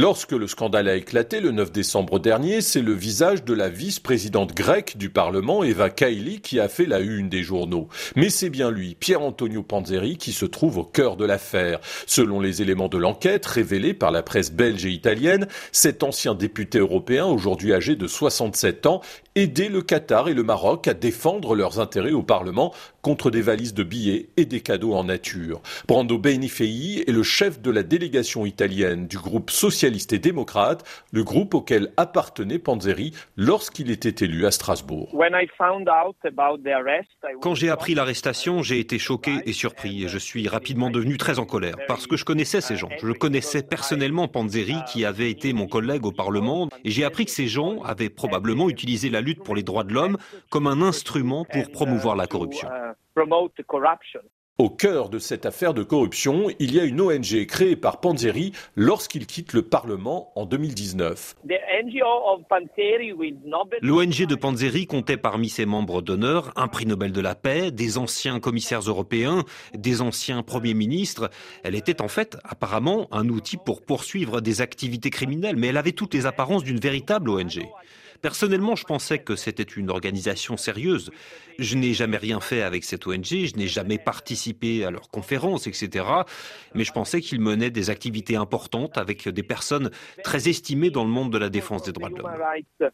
Lorsque le scandale a éclaté le 9 décembre dernier, c'est le visage de la vice-présidente grecque du Parlement, Eva Kaili, qui a fait la une des journaux. Mais c'est bien lui, Pierre Antonio Panzeri, qui se trouve au cœur de l'affaire. Selon les éléments de l'enquête révélés par la presse belge et italienne, cet ancien député européen, aujourd'hui âgé de 67 ans, aidait le Qatar et le Maroc à défendre leurs intérêts au Parlement contre des valises de billets et des cadeaux en nature. Brando Benifei est le chef de la délégation italienne du groupe socialiste et démocrate, le groupe auquel appartenait Panzeri lorsqu'il était élu à Strasbourg. Quand j'ai appris l'arrestation, j'ai été choqué et surpris et je suis rapidement devenu très en colère parce que je connaissais ces gens. Je connaissais personnellement Panzeri qui avait été mon collègue au Parlement et j'ai appris que ces gens avaient probablement utilisé la lutte pour les droits de l'homme comme un instrument pour promouvoir la corruption. Au cœur de cette affaire de corruption, il y a une ONG créée par Panzeri lorsqu'il quitte le Parlement en 2019. L'ONG de Panzeri comptait parmi ses membres d'honneur un prix Nobel de la paix, des anciens commissaires européens, des anciens premiers ministres. Elle était en fait apparemment un outil pour poursuivre des activités criminelles, mais elle avait toutes les apparences d'une véritable ONG. Personnellement, je pensais que c'était une organisation sérieuse. Je n'ai jamais rien fait avec cette ONG, je n'ai jamais participé à leurs conférences, etc. Mais je pensais qu'ils menaient des activités importantes avec des personnes très estimées dans le monde de la défense des droits de l'homme.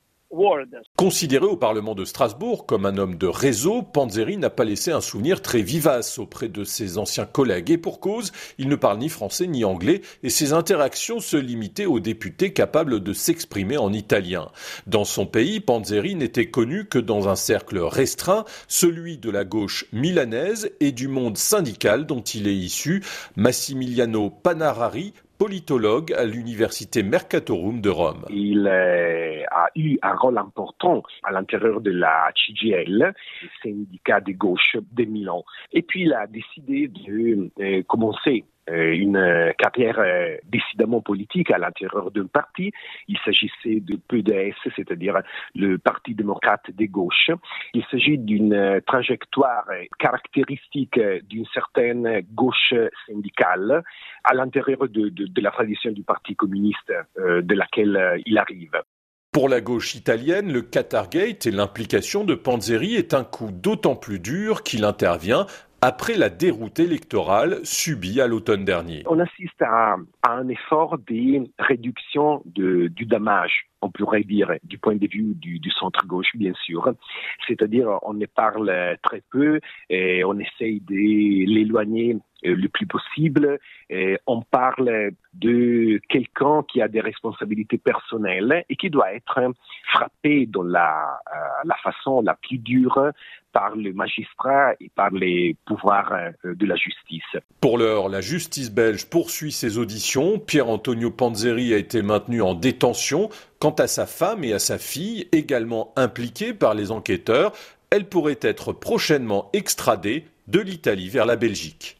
Considéré au Parlement de Strasbourg comme un homme de réseau, Panzeri n'a pas laissé un souvenir très vivace auprès de ses anciens collègues. Et pour cause, il ne parle ni français ni anglais et ses interactions se limitaient aux députés capables de s'exprimer en italien. Dans son pays, Panzeri n'était connu que dans un cercle restreint, celui de la gauche milanaise et du monde syndical dont il est issu. Massimiliano Panarari politologue à l'université Mercatorum de Rome. Il a eu un rôle important à l'intérieur de la CGL, syndicat de gauche de Milan. Et puis il a décidé de euh, commencer euh, une euh, carrière euh, décidément politique à l'intérieur d'un parti. Il s'agissait de PDS, c'est-à-dire le Parti démocrate des gauches. Il s'agit d'une trajectoire caractéristique d'une certaine gauche syndicale à l'intérieur de, la tradition du Parti communiste de laquelle il arrive. Pour la gauche italienne, le Qatargate et l'implication de Panzeri est un coup d'autant plus dur qu'il intervient après la déroute électorale subie à l'automne dernier. On assiste à, un effort de réduction de, du dommage on pourrait dire, du point de vue du, centre-gauche, bien sûr. C'est-à-dire, on ne parle très peu et on essaye de l'éloigner euh, le plus possible. On parle de quelqu'un qui a des responsabilités personnelles et qui doit être frappé dans la, euh, façon la plus dure par le magistrat et par les pouvoirs euh, de la justice. Pour l'heure, la justice belge poursuit ses auditions. Pierre-Antonio Panzeri a été maintenu en détention. Quant à sa femme et à sa fille, également impliquées par les enquêteurs, elles pourraient être prochainement extradées de l'Italie vers la Belgique.